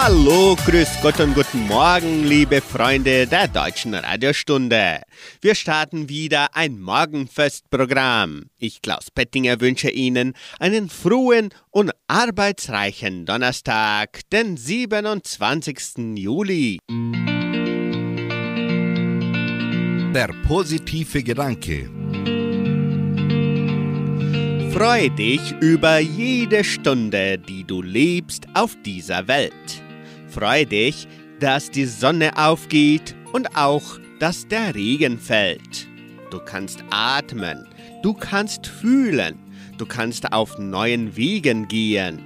Hallo, grüß Gott und guten Morgen, liebe Freunde der deutschen Radiostunde. Wir starten wieder ein Morgenfestprogramm. Ich, Klaus Pettinger, wünsche Ihnen einen frohen und arbeitsreichen Donnerstag, den 27. Juli. Der positive Gedanke. Freue dich über jede Stunde, die du lebst auf dieser Welt. Freu dich, dass die Sonne aufgeht und auch, dass der Regen fällt. Du kannst atmen, du kannst fühlen, du kannst auf neuen Wegen gehen.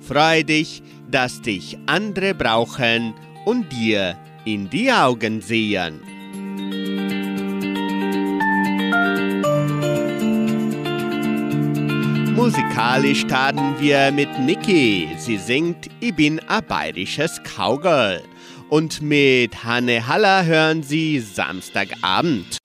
Freu dich, dass dich andere brauchen und dir in die Augen sehen. Musikalisch starten wir mit Niki. Sie singt Ich bin ein bayerisches Cowgirl. Und mit Hanne Haller hören Sie Samstagabend.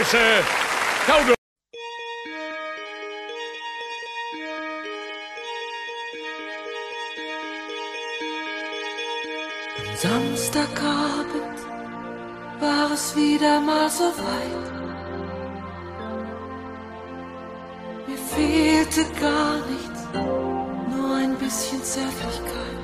Bayerische Kaugummi. Samstagabend war es wieder mal so weit. Mir fehlte gar nichts, nur ein bisschen Zärtlichkeit.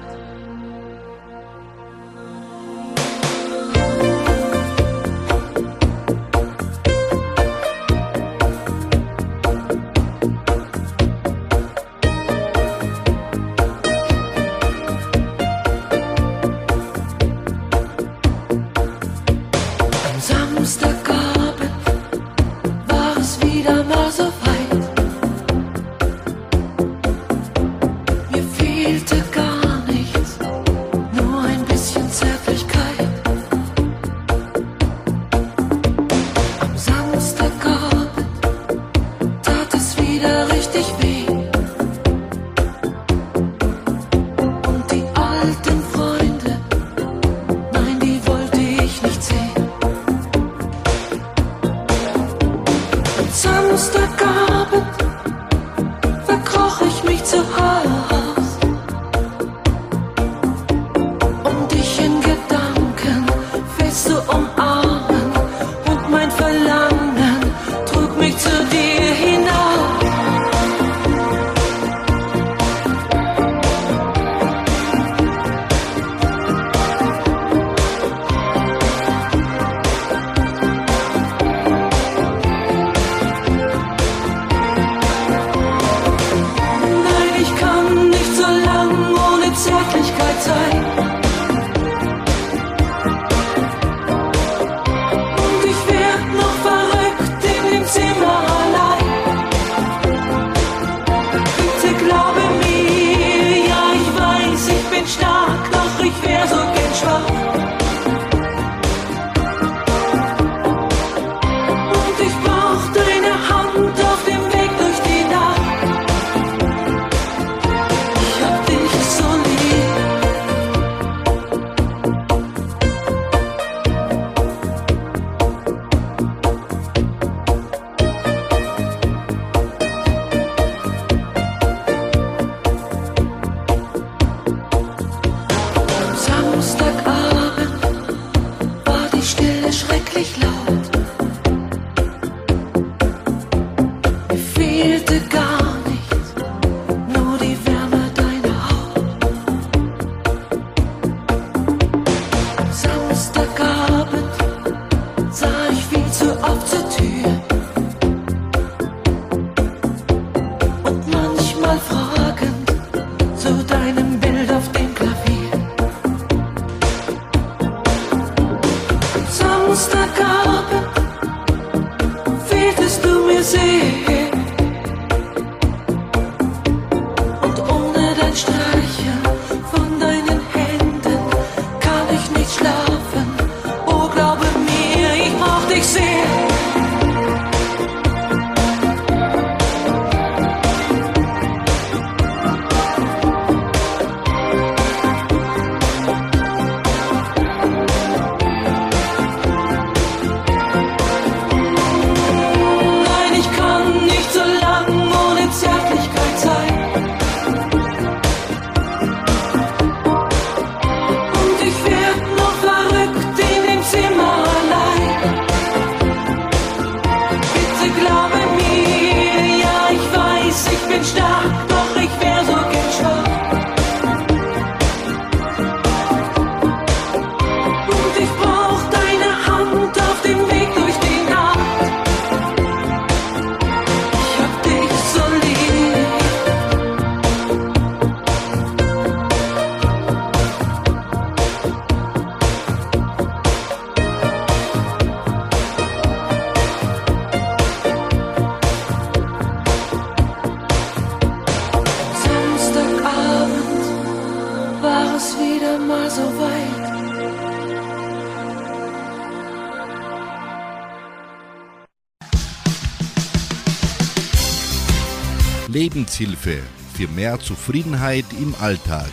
Lebenshilfe für mehr Zufriedenheit im Alltag.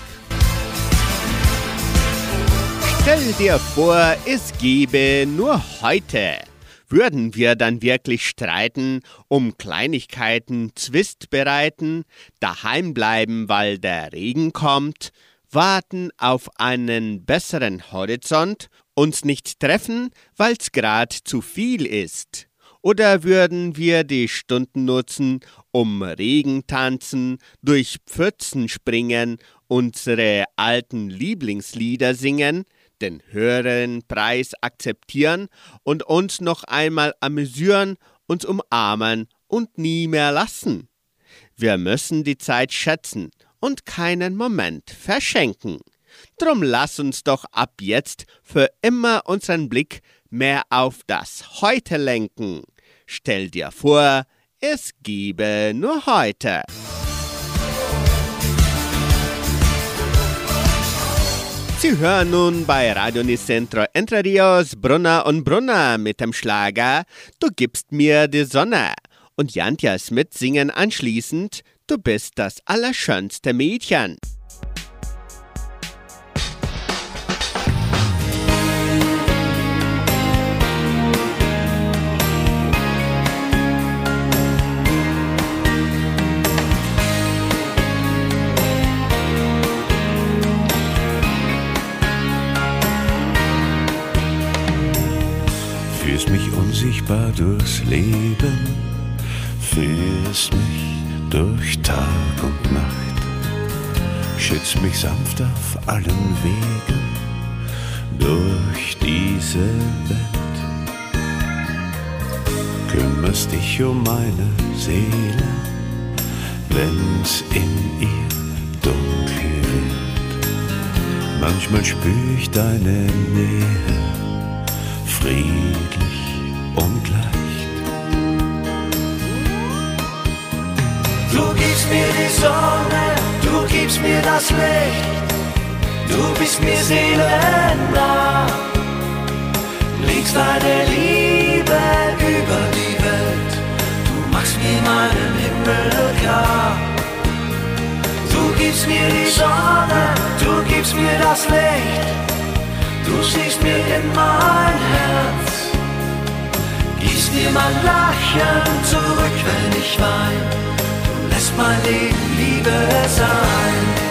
Stell dir vor, es gäbe nur heute. Würden wir dann wirklich streiten, um Kleinigkeiten Zwist bereiten, daheim bleiben, weil der Regen kommt, warten auf einen besseren Horizont, uns nicht treffen, weil's grad zu viel ist? Oder würden wir die Stunden nutzen, um Regen tanzen, durch Pfützen springen, unsere alten Lieblingslieder singen, den höheren Preis akzeptieren und uns noch einmal amüsieren, uns umarmen und nie mehr lassen. Wir müssen die Zeit schätzen und keinen Moment verschenken. Drum lass uns doch ab jetzt für immer unseren Blick mehr auf das Heute lenken. Stell dir vor, es gebe nur heute. Sie hören nun bei Radio Nicentro Entre Rios Brunner und Brunner mit dem Schlager Du gibst mir die Sonne und Jantja Smith singen anschließend Du bist das allerschönste Mädchen. Unsichtbar durchs Leben, führst mich durch Tag und Nacht, schützt mich sanft auf allen Wegen durch diese Welt. Kümmerst dich um meine Seele, wenn's in ihr dunkel wird. Manchmal spür ich deine Nähe, friedlich und leicht. Du gibst mir die Sonne, du gibst mir das Licht, du bist mir seelennah. Legst deine Liebe über die Welt, du machst mir meinen Himmel klar. Du gibst mir die Sonne, du gibst mir das Licht, du siehst mir in mein Herz. Gibst mir mein Lachen zurück, wenn ich wein. Du lässt mein Leben Liebe sein.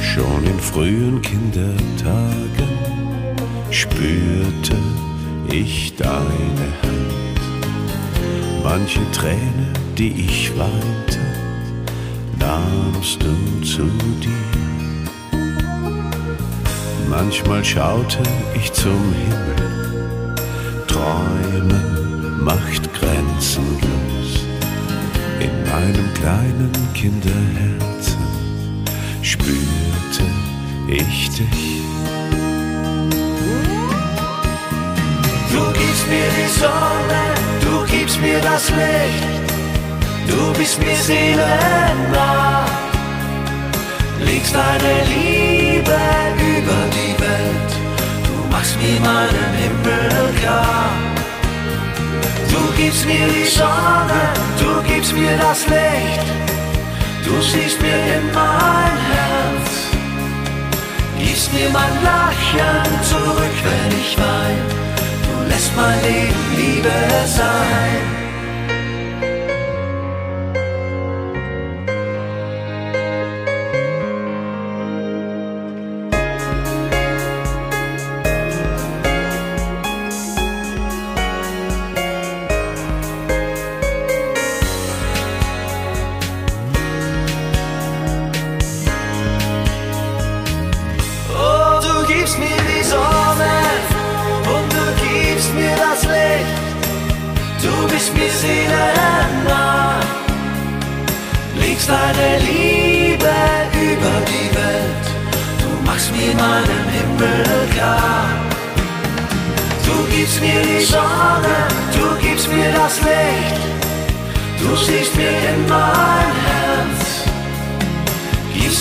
Schon in frühen Kindertagen spürte ich deine Hand. Manche Träne, die ich weinte, nahmst du zu dir. Manchmal schaute ich zum Himmel, Träumen macht grenzenlos. In meinem kleinen Kinderherzen spürte ich dich. Du gibst mir die Sonne, du gibst mir das Licht, du bist mir seelennah. Legst deine Liebe über die Welt, du machst mir meinen Himmel klar. Du gibst mir die Sonne, du gibst mir das Licht, du siehst mir in mein Herz. Gibst mir mein Lachen zurück, wenn ich wein. Du lässt mein Leben Liebe sein.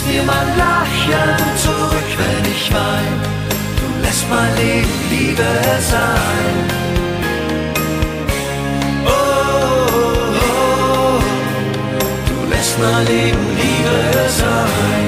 Gibst mir mein Lachen zurück, wenn ich wein. Du lässt mein Leben Liebe sein. Oh, oh, lass mein Leben Liebe sein.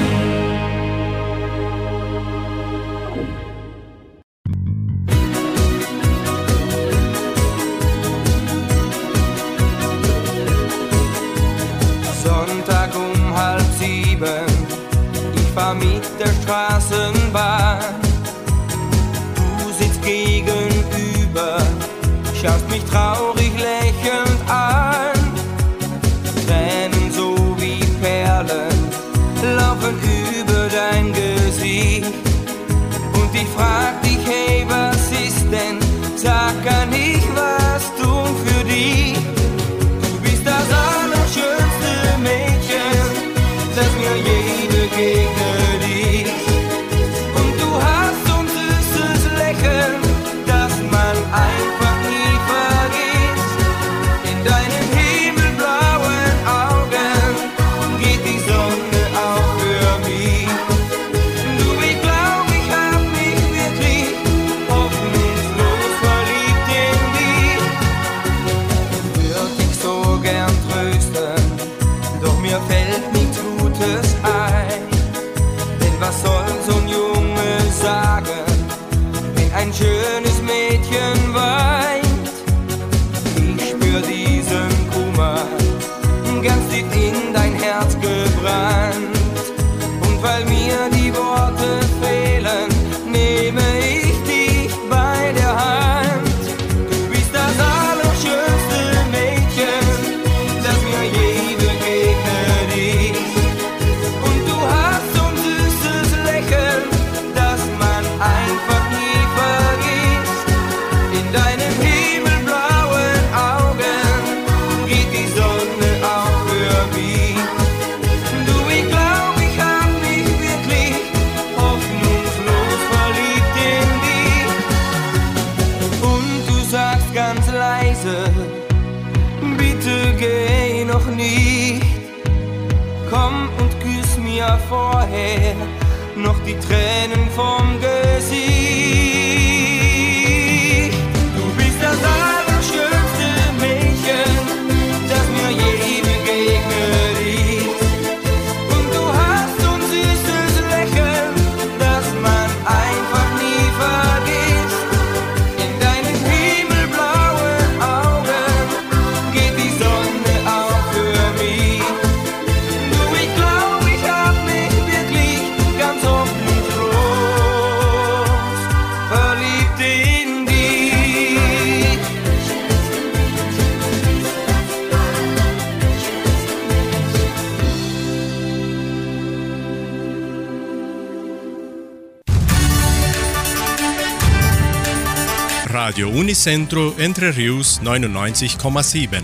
Unicentro Entre Rius 99,7.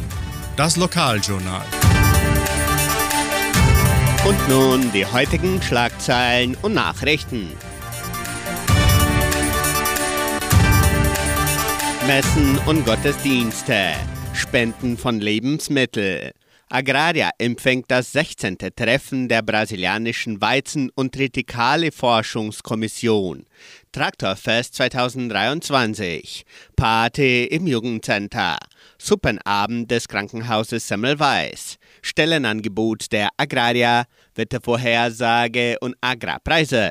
Das Lokaljournal. Und nun die heutigen Schlagzeilen und Nachrichten. Messen und Gottesdienste, Spenden von Lebensmitteln. Agraria empfängt das 16. Treffen der brasilianischen Weizen- und Tritikale-Forschungskommission. Traktorfest 2023. Party im Jugendcenter. Suppenabend des Krankenhauses Semmelweis. Stellenangebot der Agraria, Wettervorhersage und Agrarpreise.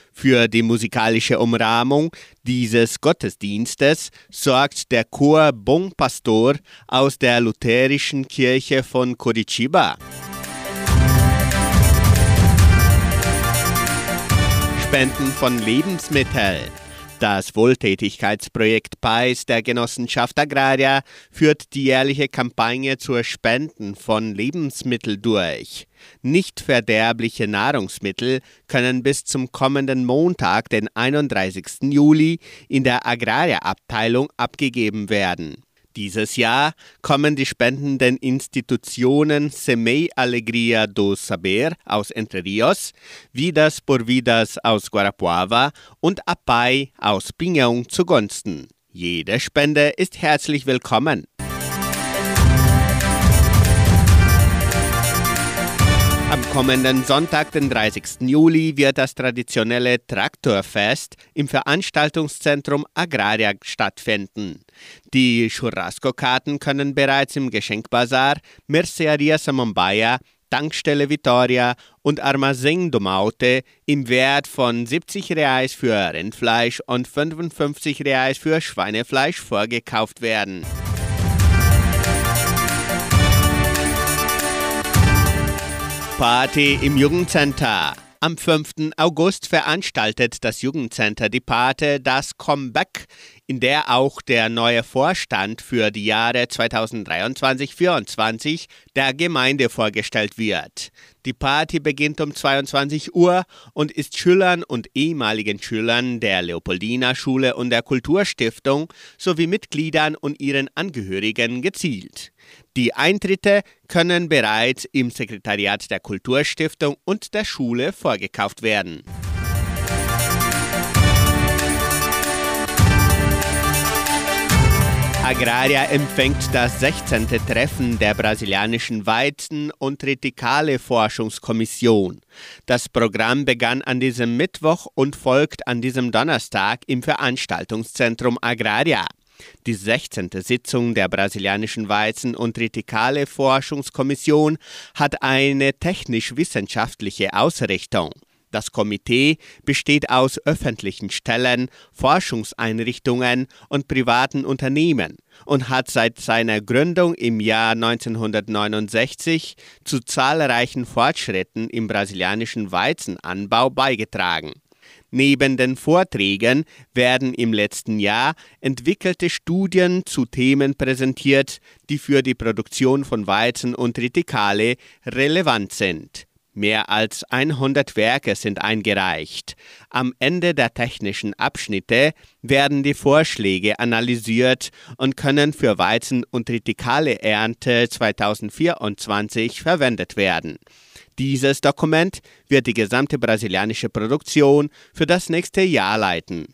Für die musikalische Umrahmung dieses Gottesdienstes sorgt der Chor Bon Pastor aus der lutherischen Kirche von Curitiba. Spenden von Lebensmitteln. Das Wohltätigkeitsprojekt PAIS der Genossenschaft Agraria führt die jährliche Kampagne zur Spenden von Lebensmitteln durch. Nicht verderbliche Nahrungsmittel können bis zum kommenden Montag, den 31. Juli, in der Agraria-Abteilung abgegeben werden. Dieses Jahr kommen die spendenden Institutionen Semei Alegria do Saber aus Entre Rios, Vidas por Vidas aus Guarapuava und Apai aus Pinhão zugunsten. Jede Spende ist herzlich willkommen. Kommenden Sonntag, den 30. Juli, wird das traditionelle Traktorfest im Veranstaltungszentrum Agraria stattfinden. Die Churrasco-Karten können bereits im Geschenkbazar Merceria Samambaya, Tankstelle Vitoria und Armazém do Maute im Wert von 70 Reais für Rindfleisch und 55 Reais für Schweinefleisch vorgekauft werden. Party im Jugendcenter. Am 5. August veranstaltet das Jugendcenter Die Pate das Comeback, in der auch der neue Vorstand für die Jahre 2023-24 der Gemeinde vorgestellt wird. Die Party beginnt um 22 Uhr und ist Schülern und ehemaligen Schülern der Leopoldina Schule und der Kulturstiftung sowie Mitgliedern und ihren Angehörigen gezielt. Die Eintritte können bereits im Sekretariat der Kulturstiftung und der Schule vorgekauft werden. Agraria empfängt das 16. Treffen der brasilianischen Weizen- und Tritikale-Forschungskommission. Das Programm begann an diesem Mittwoch und folgt an diesem Donnerstag im Veranstaltungszentrum Agraria. Die 16. Sitzung der brasilianischen Weizen- und Tritikale-Forschungskommission hat eine technisch-wissenschaftliche Ausrichtung. Das Komitee besteht aus öffentlichen Stellen, Forschungseinrichtungen und privaten Unternehmen und hat seit seiner Gründung im Jahr 1969 zu zahlreichen Fortschritten im brasilianischen Weizenanbau beigetragen. Neben den Vorträgen werden im letzten Jahr entwickelte Studien zu Themen präsentiert, die für die Produktion von Weizen und Tritikale relevant sind. Mehr als 100 Werke sind eingereicht. Am Ende der technischen Abschnitte werden die Vorschläge analysiert und können für Weizen- und Tritikale Ernte 2024 verwendet werden. Dieses Dokument wird die gesamte brasilianische Produktion für das nächste Jahr leiten.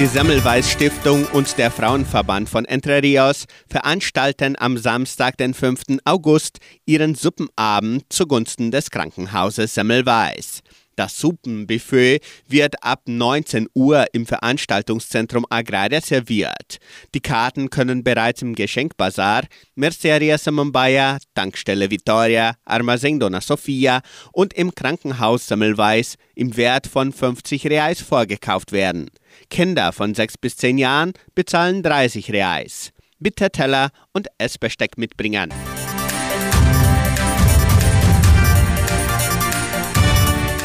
Die Semmelweis Stiftung und der Frauenverband von Entre Rios veranstalten am Samstag, den 5. August, ihren Suppenabend zugunsten des Krankenhauses Semmelweis. Das Suppenbuffet wird ab 19 Uhr im Veranstaltungszentrum Agraria serviert. Die Karten können bereits im Geschenkbazar, Merceria Samambaya, Tankstelle Vitoria, Armazém Dona Sofia und im Krankenhaus Semmelweis im Wert von 50 Reais vorgekauft werden. Kinder von 6 bis 10 Jahren bezahlen 30 Reais. Bitte Teller und Essbesteck mitbringen.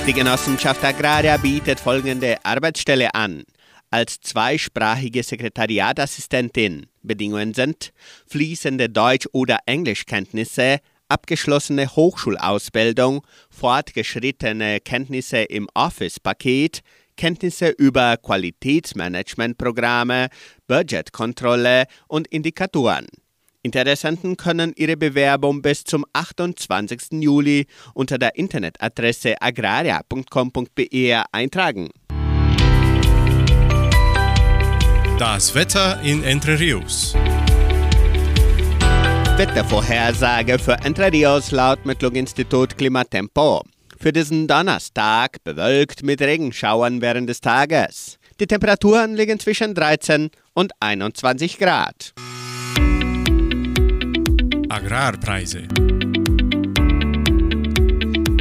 Die Genossenschaft Agraria bietet folgende Arbeitsstelle an. Als zweisprachige Sekretariatassistentin. Bedingungen sind fließende Deutsch- oder Englischkenntnisse, abgeschlossene Hochschulausbildung, fortgeschrittene Kenntnisse im Office-Paket, Kenntnisse über Qualitätsmanagementprogramme, Budgetkontrolle und Indikatoren. Interessenten können ihre Bewerbung bis zum 28. Juli unter der Internetadresse agraria.com.br eintragen. Das Wetter in Entre Rios. Wettervorhersage für Entre Rios laut Metlog-Institut Klimatempo. Für diesen Donnerstag bewölkt mit Regenschauern während des Tages. Die Temperaturen liegen zwischen 13 und 21 Grad. Agrarpreise.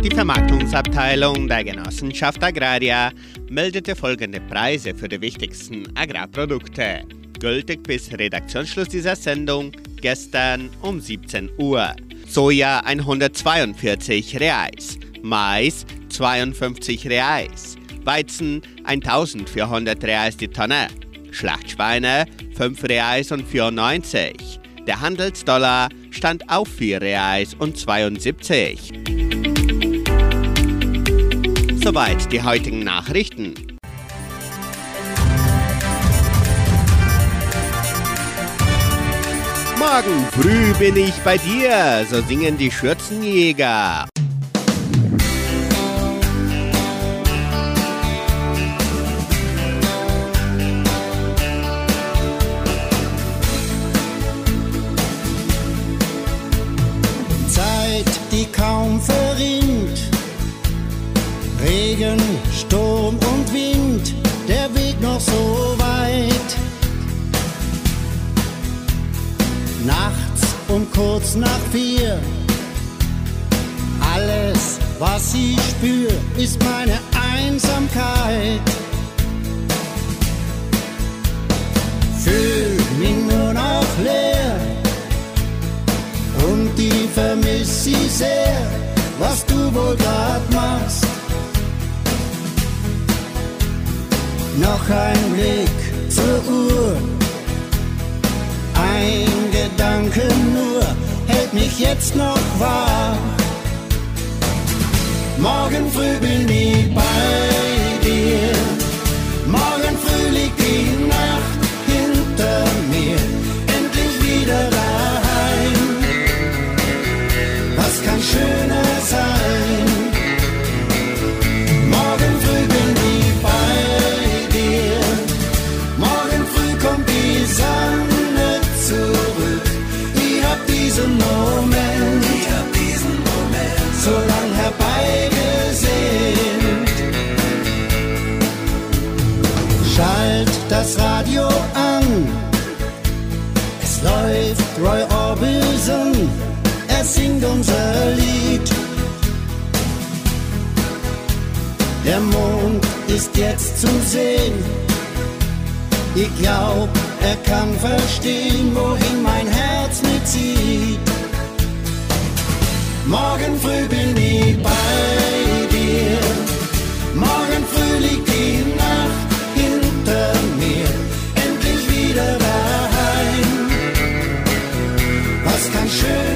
Die Vermarktungsabteilung der Genossenschaft Agraria meldete folgende Preise für die wichtigsten Agrarprodukte. Gültig bis Redaktionsschluss dieser Sendung gestern um 17 Uhr. Soja 142 Reais, Mais 52 Reais, Weizen 1400 Reais die Tonne, Schlachtschweine 5 Reais und 94. Der Handelsdollar stand auf 4 Reais und 72. Soweit die heutigen Nachrichten. Morgen früh bin ich bei dir, so singen die Schürzenjäger. Kaum verrinnt. Regen, Sturm und Wind, der Weg noch so weit. Nachts um kurz nach vier. Alles, was ich spür, ist meine Einsamkeit. Fühl mich nur noch leer die vermiss ich sehr, was du wohl grad machst. Noch ein Blick zur Uhr, ein Gedanke nur hält mich jetzt noch wach. Morgen früh bin ich bei unser Lied. Der Mond ist jetzt zu sehen. Ich glaub, er kann verstehen, wohin mein Herz mitzieht. Morgen früh bin ich bei dir. Morgen früh liegt die Nacht hinter mir. Endlich wieder daheim. Was kann schöner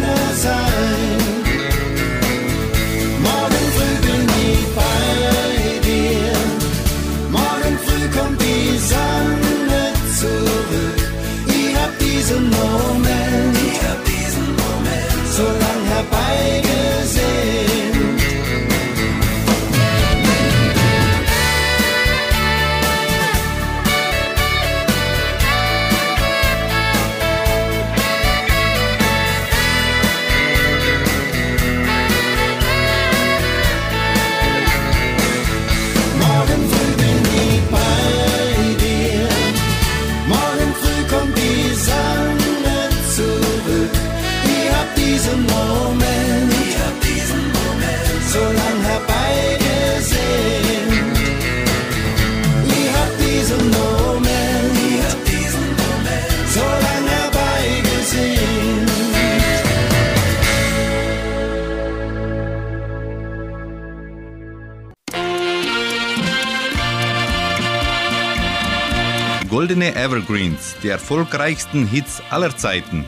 Goldene Evergreens, die erfolgreichsten Hits aller Zeiten.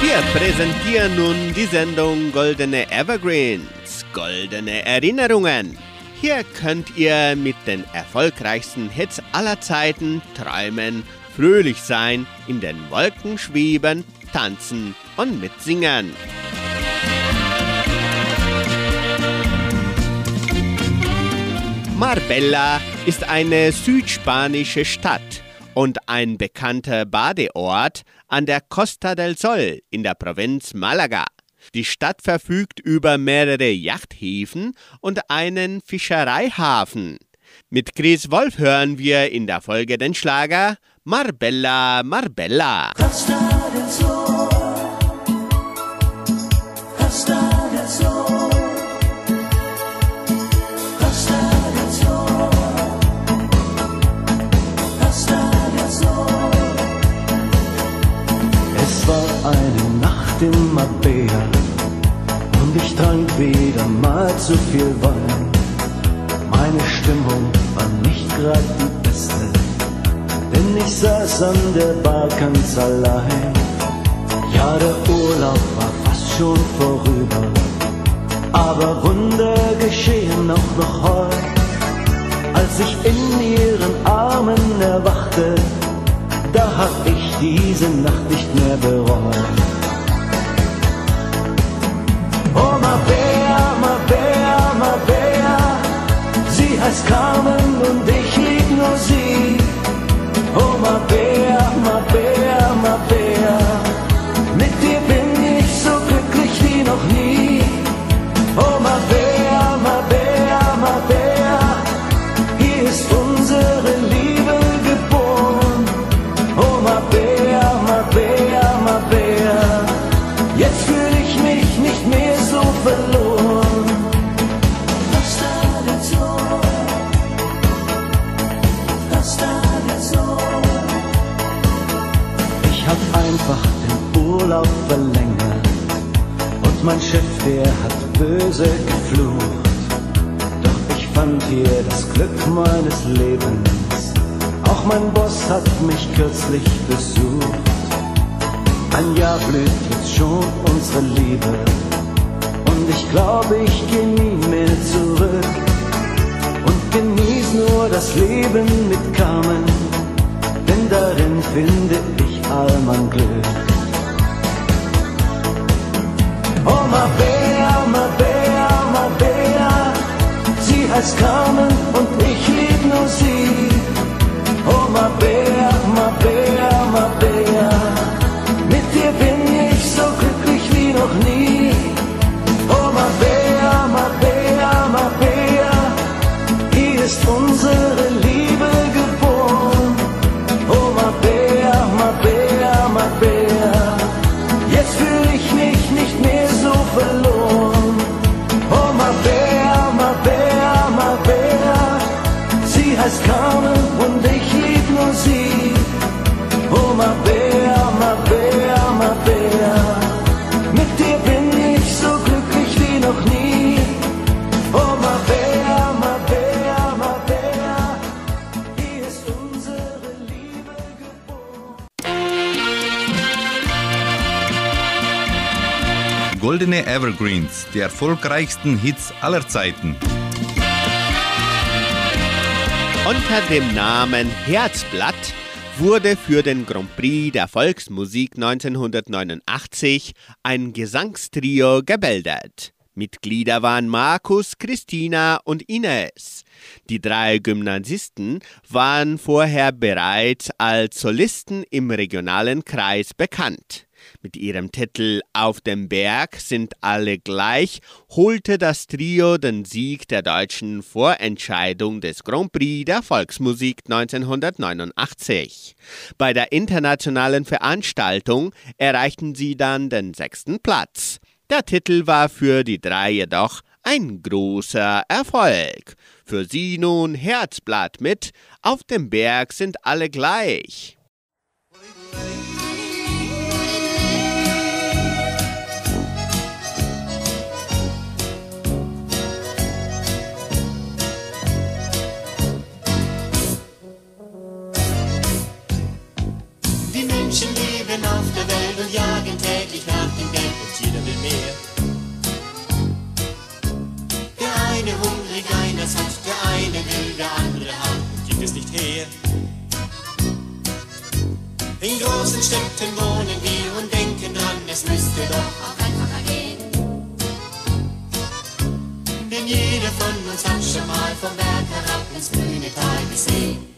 Wir präsentieren nun die Sendung Goldene Evergreens, Goldene Erinnerungen. Hier könnt ihr mit den erfolgreichsten Hits aller Zeiten träumen, fröhlich sein, in den Wolken schweben, tanzen und mitsingen. Marbella ist eine südspanische Stadt und ein bekannter Badeort an der Costa del Sol in der Provinz Malaga. Die Stadt verfügt über mehrere Yachthäfen und einen Fischereihafen. Mit Chris Wolf hören wir in der Folge den Schlager Marbella, Marbella. Costa ich trank wieder mal zu viel Wein. Meine Stimmung war nicht grad die beste, denn ich saß an der Bar ganz allein. Ja, der Urlaub war fast schon vorüber, aber Wunder geschehen auch noch heute. Als ich in ihren Armen erwachte, da hab ich diese Nacht nicht mehr bereut. Mein Chef, der hat böse geflucht. Doch ich fand hier das Glück meines Lebens. Auch mein Boss hat mich kürzlich besucht. Ein Jahr blüht jetzt schon unsere Liebe und ich glaube, ich geh nie mehr zurück und genieß nur das Leben mit Carmen, denn darin finde ich all mein Glück. Oh, ma Bea, ma Bea, ma Bea, sie heißt Carmen und ich lieb nur sie. Oh, ma Bea, Goldene Evergreens, die erfolgreichsten Hits aller Zeiten. Unter dem Namen Herzblatt wurde für den Grand Prix der Volksmusik 1989 ein Gesangstrio gebildet. Mitglieder waren Markus, Christina und Ines. Die drei Gymnasisten waren vorher bereits als Solisten im regionalen Kreis bekannt. Mit ihrem Titel Auf dem Berg sind alle gleich holte das Trio den Sieg der deutschen Vorentscheidung des Grand Prix der Volksmusik 1989. Bei der internationalen Veranstaltung erreichten sie dann den sechsten Platz. Der Titel war für die drei jedoch ein großer Erfolg. Für sie nun Herzblatt mit Auf dem Berg sind alle gleich. Der Welt und jagen täglich nach dem Geld und jeder will mehr. Der eine hungrig, einer satt, der eine will, der andere hat und gibt es nicht her. In großen Städten wohnen wir und denken dran, es müsste doch auch einfacher gehen. Denn jeder von uns hat schon mal vom Berg herab ins grüne Tal gesehen.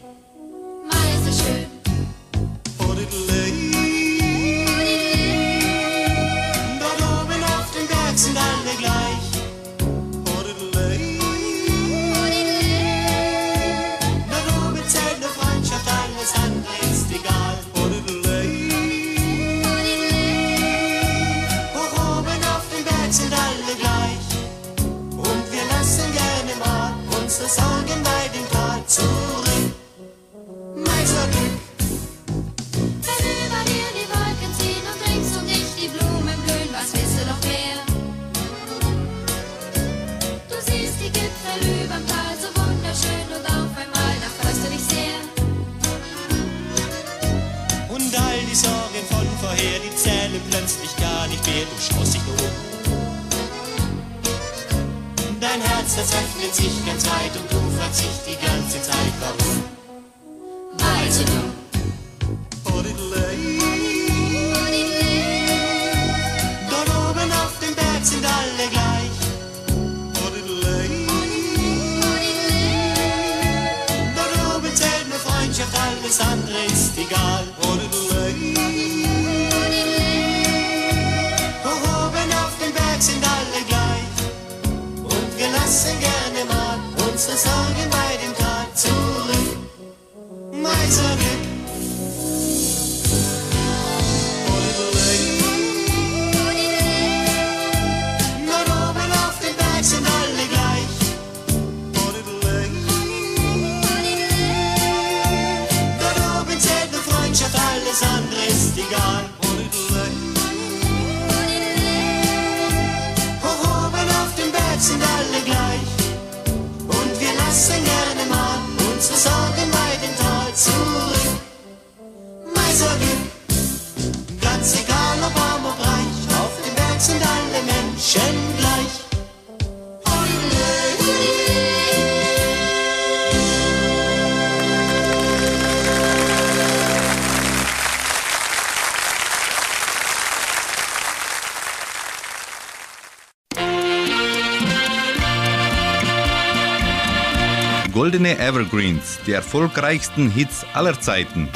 Evergreens, die erfolgreichsten Hits aller Zeiten.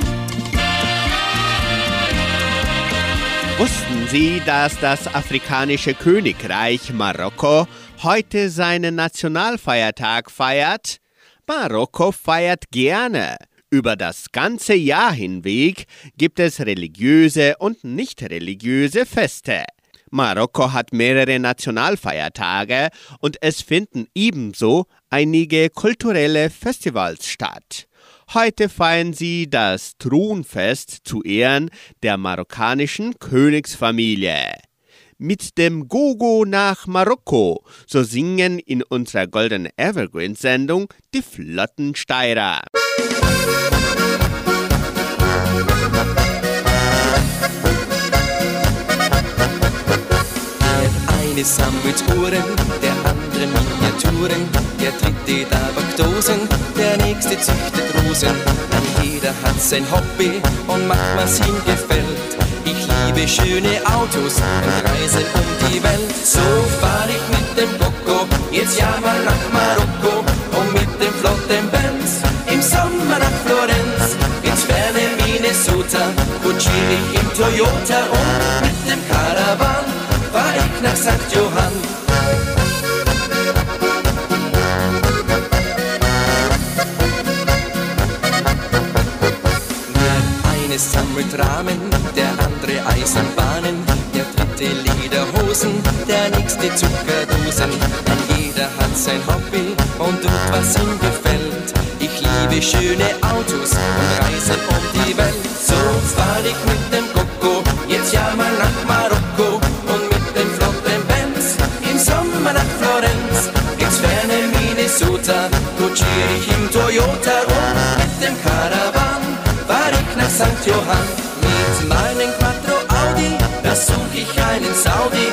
Wussten Sie, dass das afrikanische Königreich Marokko heute seinen Nationalfeiertag feiert? Marokko feiert gerne. Über das ganze Jahr hinweg gibt es religiöse und nicht religiöse Feste. Marokko hat mehrere Nationalfeiertage und es finden ebenso einige kulturelle Festivals statt. Heute feiern sie das Thronfest zu Ehren der marokkanischen Königsfamilie. Mit dem Gogo nach Marokko, so singen in unserer Golden Evergreen Sendung die Flottensteirer. Der eine sammelt Uhren, der andere Miniaturen, der dritte Tabakdosen, der nächste züchtet Rosen. Jeder hat sein Hobby und macht was ihm gefällt. Ich liebe schöne Autos und reise um die Welt. So fahr ich mit dem Coco jetzt ja mal nach Marokko und mit dem flotten Benz im Sommer nach Florenz. Ins ferne Minnesota kutschiere im Toyota und nächste Zuckerdosen. Denn jeder hat sein Hobby und tut, was ihm gefällt. Ich liebe schöne Autos und reise um die Welt. So fahr ich mit dem Coco jetzt ja mal nach Marokko und mit dem flotten Benz im Sommer nach Florenz. Ins ferne Minnesota kutschiere ich im Toyota rum mit dem Caravan fahr ich nach St. Johann mit meinem Quattro Audi. Da such ich einen Saudi,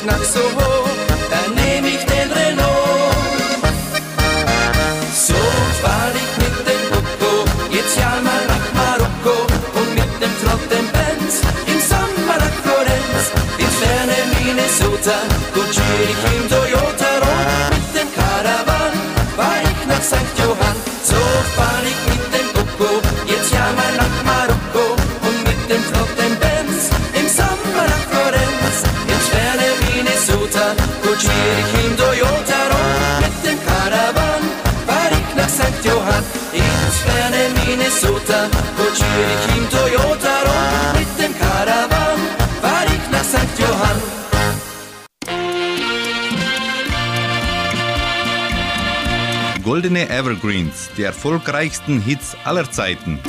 ich nach Soho, dann nehm ich den Renault. So fahr ich mit dem Coco jetzt ja mal nach Marokko und mit dem flotten Benz im Sommer nach Florenz. Ins ferne Minnesota kutschiere ich im Toyota Kutschiere ich im Toyota rum mit dem Caravan fahr ich nach St. Johann. Goldene Evergreens, die erfolgreichsten Hits aller Zeiten.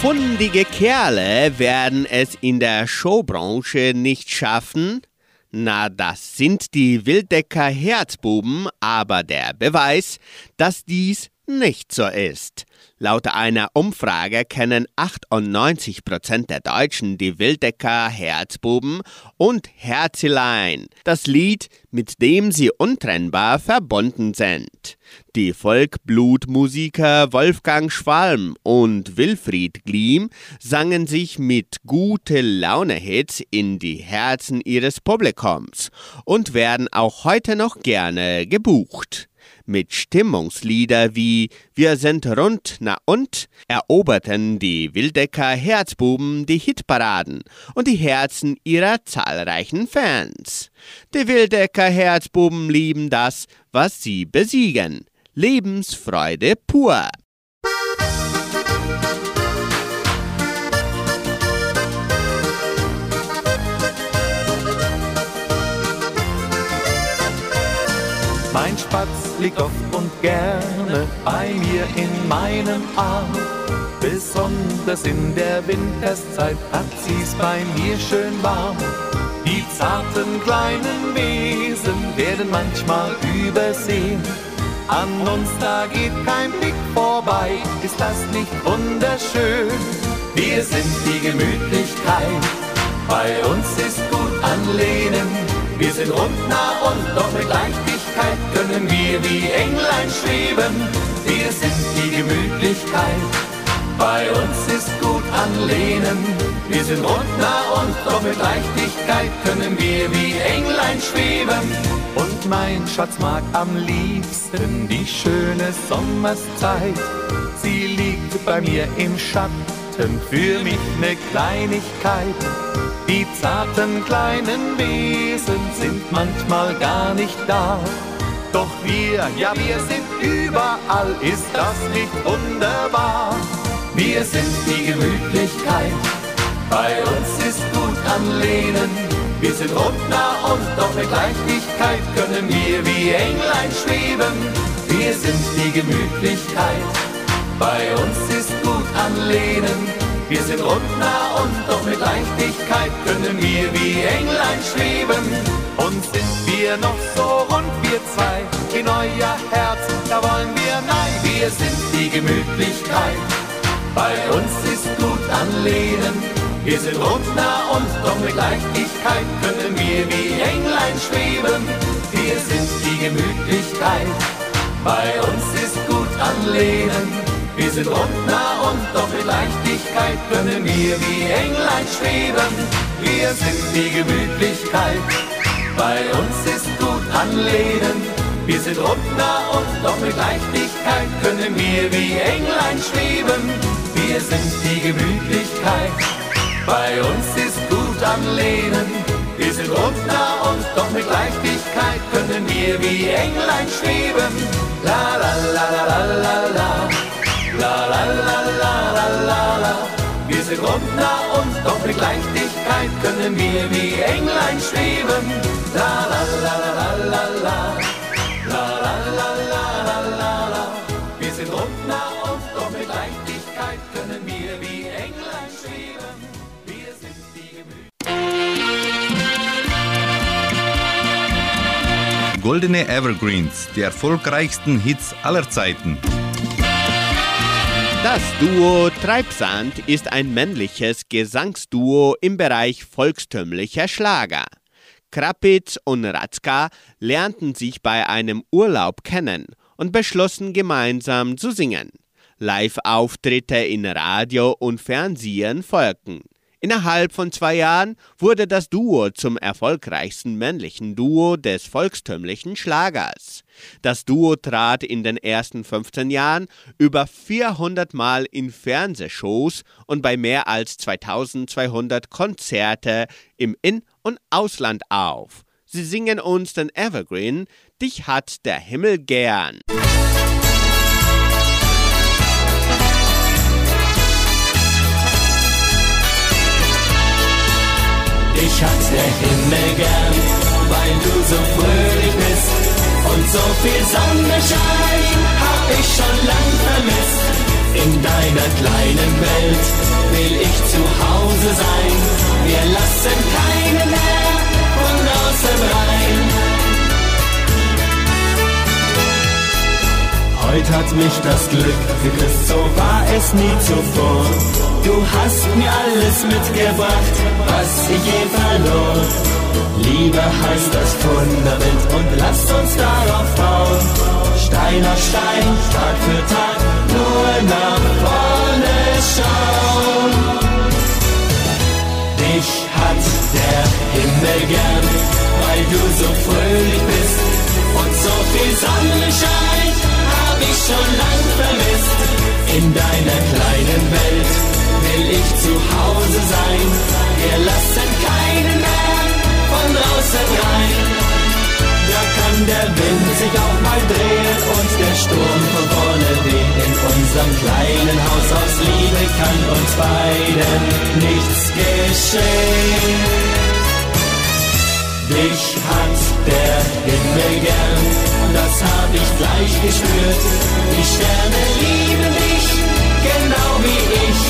Fundige Kerle werden es in der Showbranche nicht schaffen. Na, das sind die Wildecker Herzbuben, aber der Beweis, dass dies nicht so ist. Laut einer Umfrage kennen 98% der Deutschen die Wildecker Herzbuben und Herzelein, das Lied, mit dem sie untrennbar verbunden sind. Die Volkblutmusiker Wolfgang Schwalm und Wilfried Gliem sangen sich mit gute Laune-Hits in die Herzen ihres Publikums und werden auch heute noch gerne gebucht. Mit Stimmungslieder wie Wir sind rund, na und eroberten die Wildecker Herzbuben die Hitparaden und die Herzen ihrer zahlreichen Fans. Die Wildecker Herzbuben lieben das, was sie besiegen. Lebensfreude pur. Mein Spatz liegt oft und gerne bei mir in meinem Arm. Besonders in der Winterszeit hat sie's bei mir schön warm. Die zarten kleinen Wesen werden manchmal übersehen. An uns da geht kein Blick vorbei, ist das nicht wunderschön? Wir sind die Gemütlichkeit, bei uns ist gut anlehnen. Wir sind rund, nah und doch mit Leichtigkeit können wir wie Englein schweben. Wir sind die Gemütlichkeit, bei uns ist gut anlehnen. Wir sind rund, nah und doch mit Leichtigkeit können wir wie Englein schweben. Und mein Schatz mag am liebsten die schöne Sommerszeit. Sie liegt bei mir im Schatten, für mich ne Kleinigkeit. Die zarten kleinen Wesen sind manchmal gar nicht da. Doch wir, ja wir sind überall, ist das nicht wunderbar? Wir sind die Gemütlichkeit, bei uns ist gut anlehnen. Wir sind rund, nah und doch mit Leichtigkeit können wir wie Englein schweben. Wir sind die Gemütlichkeit, bei uns ist gut anlehnen. Wir sind rund, nah und doch mit Leichtigkeit können wir wie Englein schweben. Und sind wir noch so rund, wir zwei, in euer Herz, da wollen wir nein. Wir sind die Gemütlichkeit, bei uns ist gut anlehnen. Wir sind rund, nah und doch mit Leichtigkeit können wir wie Englein schweben. Wir sind die Gemütlichkeit, bei uns ist gut anlehnen. Wir sind rund, nah und doch mit Leichtigkeit können wir wie Englein schweben. Wir sind die Gemütlichkeit, bei uns ist gut anlehnen. Wir sind rund, nah und doch mit Leichtigkeit können wir wie Englein schweben. Wir sind die Gemütlichkeit, bei uns ist gut anlehnen. Wir sind rund, nah und doch mit Leichtigkeit können wir wie Englein schweben. La la la la la la la. La la la la la la. Wir sind rund, nah und doch mit Leichtigkeit können wir wie Englein schweben. Goldene Evergreens, die erfolgreichsten Hits aller Zeiten. Das Duo Treibsand ist ein männliches Gesangsduo im Bereich volkstümlicher Schlager. Krapitz und Ratzka lernten sich bei einem Urlaub kennen und beschlossen gemeinsam zu singen. Live-Auftritte in Radio und Fernsehen folgten. Innerhalb von zwei Jahren wurde das Duo zum erfolgreichsten männlichen Duo des volkstümlichen Schlagers. Das Duo trat in den ersten 15 Jahren über 400 Mal in Fernsehshows und bei mehr als 2200 Konzerte im In- und Ausland auf. Sie singen uns den Evergreen Dich hat der Himmel gern. Dich hat der Himmel gern, weil du so fröhlich bist. Und so viel Sonnenschein hab ich schon lang vermisst. In deiner kleinen Welt will ich zu Hause sein. Wir lassen keine mehr von draußen rein. Heute hat mich das Glück geküsst, so war es nie zuvor. Du hast mir alles mitgebracht, was ich je verlor. Liebe heißt das Fundament und lass uns darauf bauen. Stein auf Stein, Tag für Tag, nur nach vorne schauen. Dich hat der Himmel gern, weil du so fröhlich bist und so viel Sonnenschein In deiner kleinen Welt will ich zu Hause sein. Wir lassen sich auch mal drehen und der Sturm von vorne wehen. In unserem kleinen Haus aus Liebe kann uns beiden nichts geschehen. Dich hat der Himmel gern, das hab ich gleich gespürt. Die Sterne lieben dich, genau wie ich.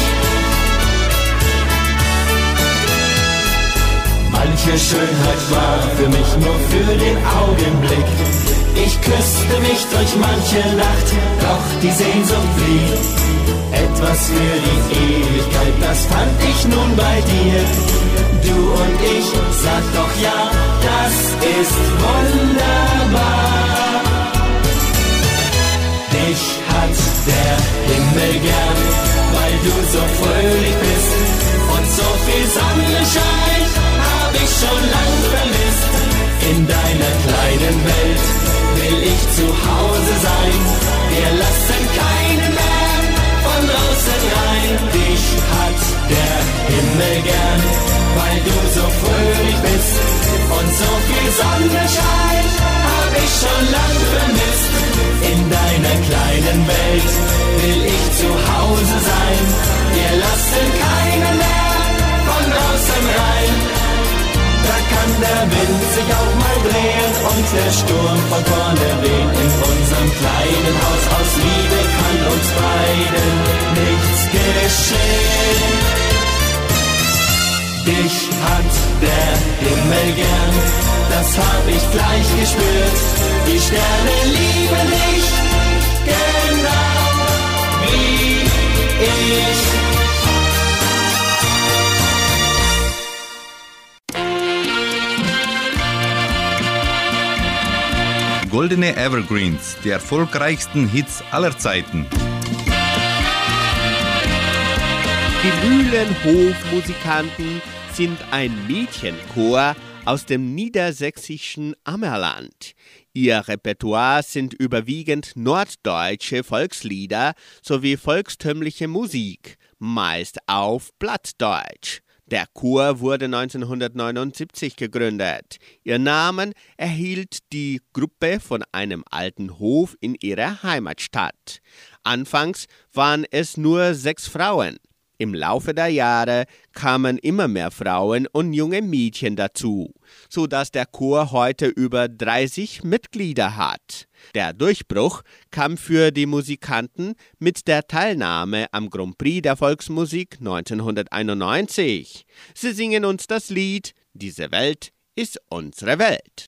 Manche Schönheit war für mich nur für den Augenblick. Ich küsste mich durch manche Nacht, doch die Sehnsucht blieb. Etwas für die Ewigkeit, das fand ich nun bei dir. Du und ich, sag doch ja, das ist wunderbar. Dich hat der Himmel gern, weil du so fröhlich bist und so viel Sonnenschein hab ich schon lang vermisst. In deiner kleinen Welt will ich zu Hause sein. Wir lassen keinen mehr von draußen rein. Dich hat der Himmel gern, weil du so fröhlich bist und so viel Sonnenschein hab ich schon lang vermisst. In deiner kleinen Welt will ich zu Hause sein. Wir lassen keinen mehr von draußen rein. Da kann der Wind sich auch mal drehen und der Sturm von vorne wehen. In unserem kleinen Haus aus Liebe kann uns beiden nichts geschehen. Dich hat der Himmel gern, das hab ich gleich gespürt. Die Sterne lieben dich, genau wie ich. Goldene Evergreens, die erfolgreichsten Hits aller Zeiten. Die Mühlenhofmusikanten sind ein Mädchenchor aus dem niedersächsischen Ammerland. Ihr Repertoire sind überwiegend norddeutsche Volkslieder sowie volkstümliche Musik, meist auf Plattdeutsch. Der Chor wurde 1979 gegründet. Ihr Namen erhielt die Gruppe von einem alten Hof in ihrer Heimatstadt. Anfangs waren es nur sechs Frauen. Im Laufe der Jahre kamen immer mehr Frauen und junge Mädchen dazu, so dass der Chor heute über 30 Mitglieder hat. Der Durchbruch kam für die Musikanten mit der Teilnahme am Grand Prix der Volksmusik 1991. Sie singen uns das Lied Diese Welt ist unsere Welt.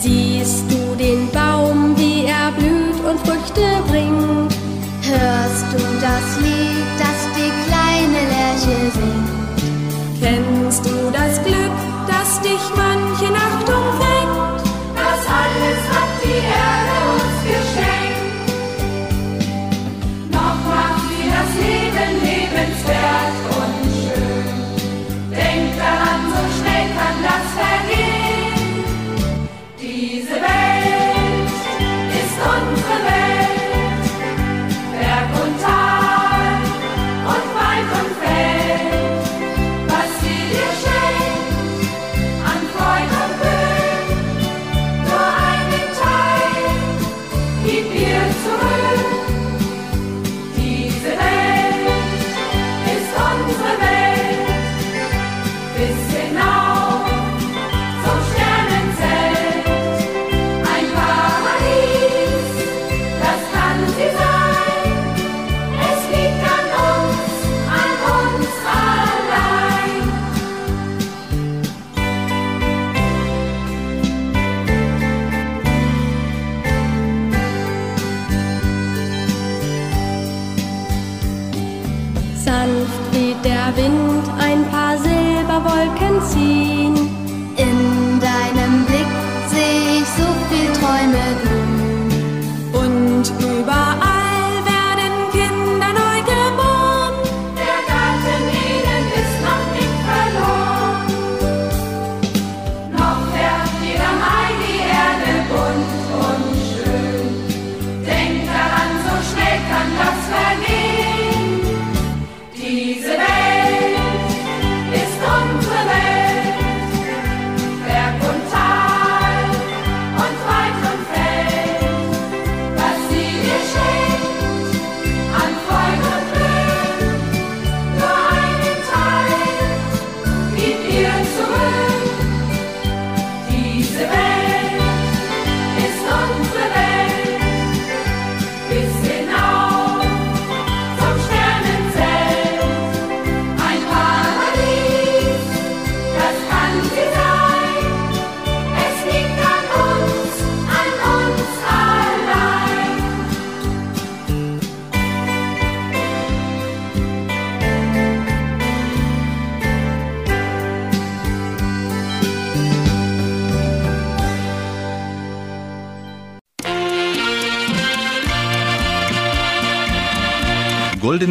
Siehst du den Baum, wie er blüht und Früchte bringt? Hörst du das Lied, Lerche singt? Kennst du das Glück, das dich manche Nacht umfängt? Das alles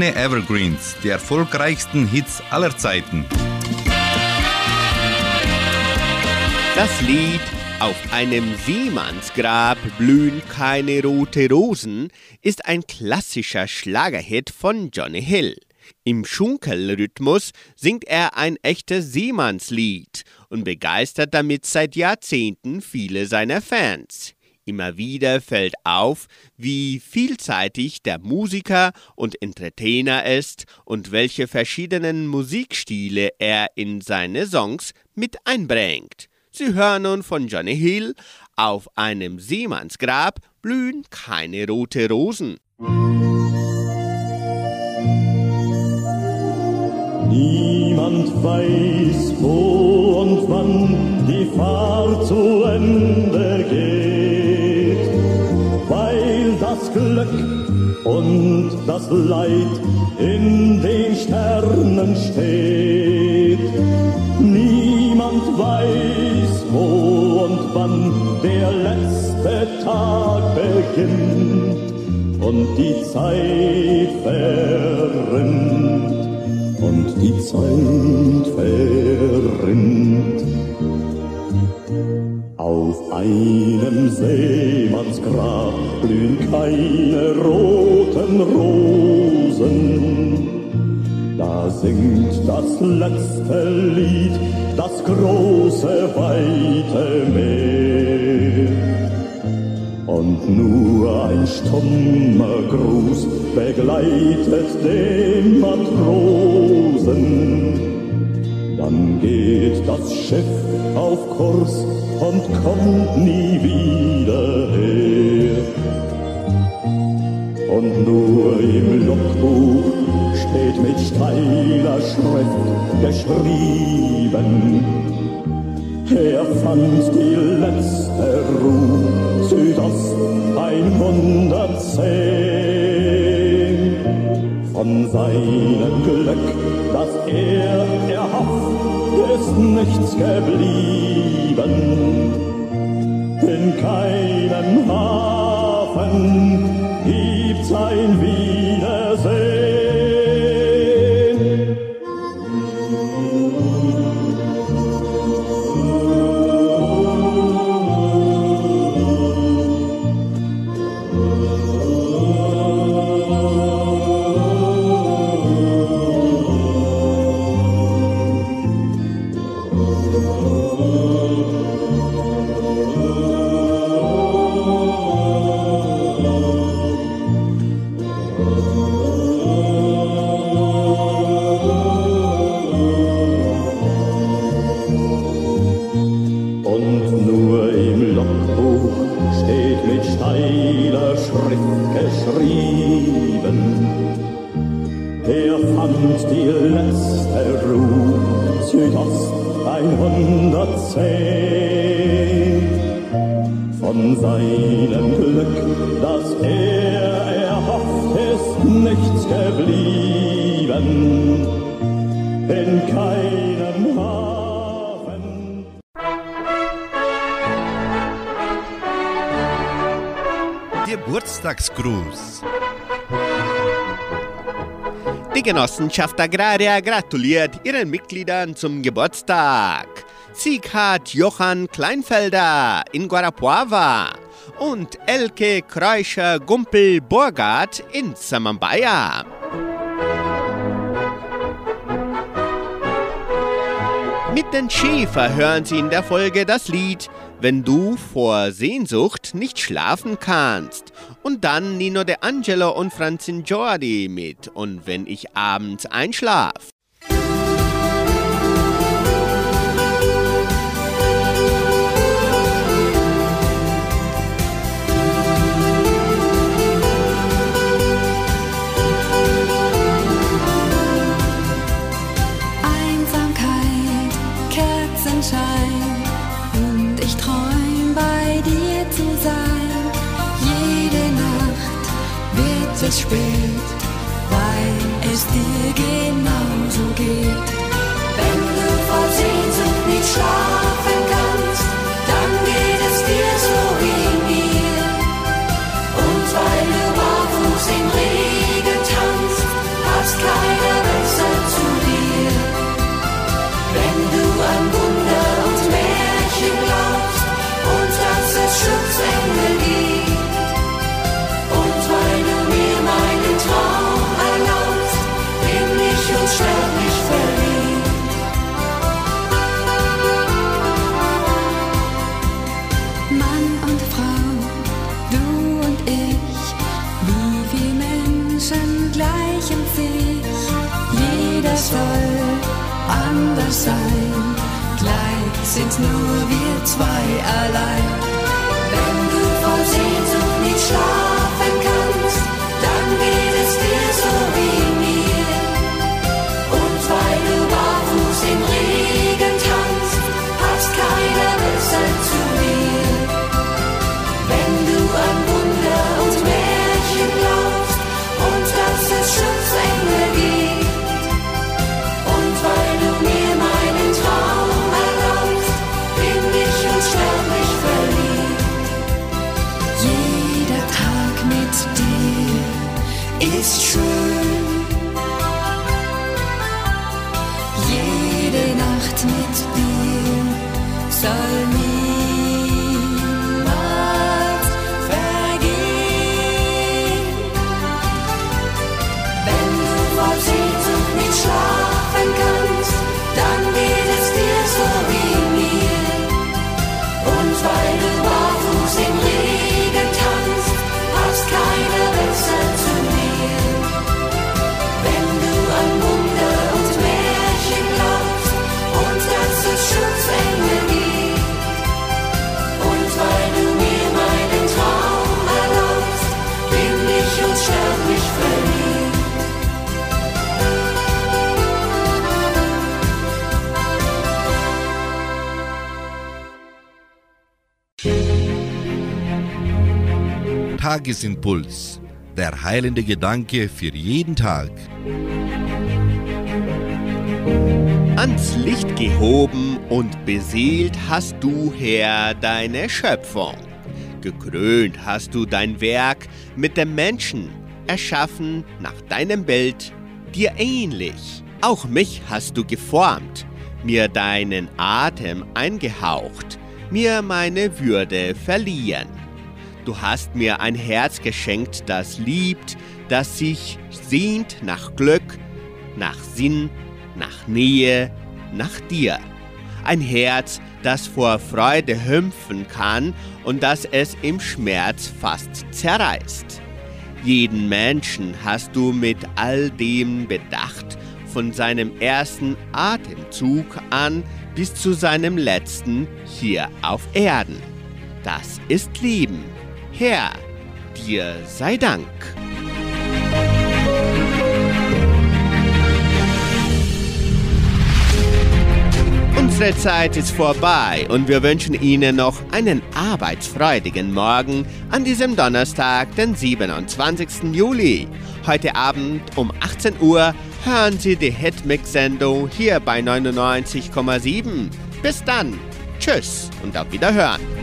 Goldene Evergreens, die erfolgreichsten Hits aller Zeiten. Das Lied Auf einem Seemannsgrab blühen keine rote Rosen ist ein klassischer Schlagerhit von Johnny Hill. Im Schunkelrhythmus singt er ein echtes Seemannslied und begeistert damit seit Jahrzehnten viele seiner Fans. Immer wieder fällt auf, wie vielseitig der Musiker und Entertainer ist und welche verschiedenen Musikstile er in seine Songs mit einbringt. Sie hören nun von Johnny Hill, auf einem Seemannsgrab blühen keine rote Rosen. Niemand weiß, wo und wann die Fahrt zu Ende geht, Glück und das Leid in den Sternen steht. Niemand weiß, wo und wann der letzte Tag beginnt und die Zeit verrinnt und die Zeit verrinnt. Auf einem Seemannsgrab blühen keine roten Rosen. Da singt das letzte Lied, das große, weite Meer. Und nur ein stummer Gruß begleitet den Matrosen. Dann geht das Schiff auf Kurs und kommt nie wieder her. Und nur im Logbuch steht mit steiler Schrift geschrieben, er fand die letzte Ruhe Südost 110. Von seinem Glück, das er erhofft, ist nichts geblieben. In keinem Hafen gibt's ein Wiedersehen. Steiler Schrift geschrieben, er fand die letzte Ruhe Südost 110. Von seinem Glück, das er erhofft, ist nichts geblieben. In keinem Geburtstagsgruß. Die Genossenschaft Agraria gratuliert ihren Mitgliedern zum Geburtstag. Sieg hat Johann Kleinfelder in Guarapuava und Elke Kreuscher Gumpel Burgard in Samambaya. Mit den Schäfer hören Sie in der Folge das Lied Wenn du vor Sehnsucht nicht schlafen kannst. Und dann Nino De Angelo und Franzin Jordi mit Und wenn ich abends einschlaf. Wird es Tagesimpuls. Der heilende Gedanke für jeden Tag. Ans Licht gehoben und beseelt hast du, Herr, deine Schöpfung. Gekrönt hast du dein Werk mit dem Menschen, erschaffen nach deinem Bild, dir ähnlich. Auch mich hast du geformt, mir deinen Atem eingehaucht, mir meine Würde verliehen. Du hast mir ein Herz geschenkt, das liebt, das sich sehnt nach Glück, nach Sinn, nach Nähe, nach dir. Ein Herz, das vor Freude hüpfen kann und das es im Schmerz fast zerreißt. Jeden Menschen hast du mit all dem bedacht, von seinem ersten Atemzug an bis zu seinem letzten hier auf Erden. Das ist Leben. Herr, dir sei Dank. Unsere Zeit ist vorbei und wir wünschen Ihnen noch einen arbeitsfreudigen Morgen an diesem Donnerstag, den 27. Juli. Heute Abend um 18 Uhr hören Sie die Hitmix-Sendung hier bei 99,7. Bis dann. Tschüss und auf Wiederhören.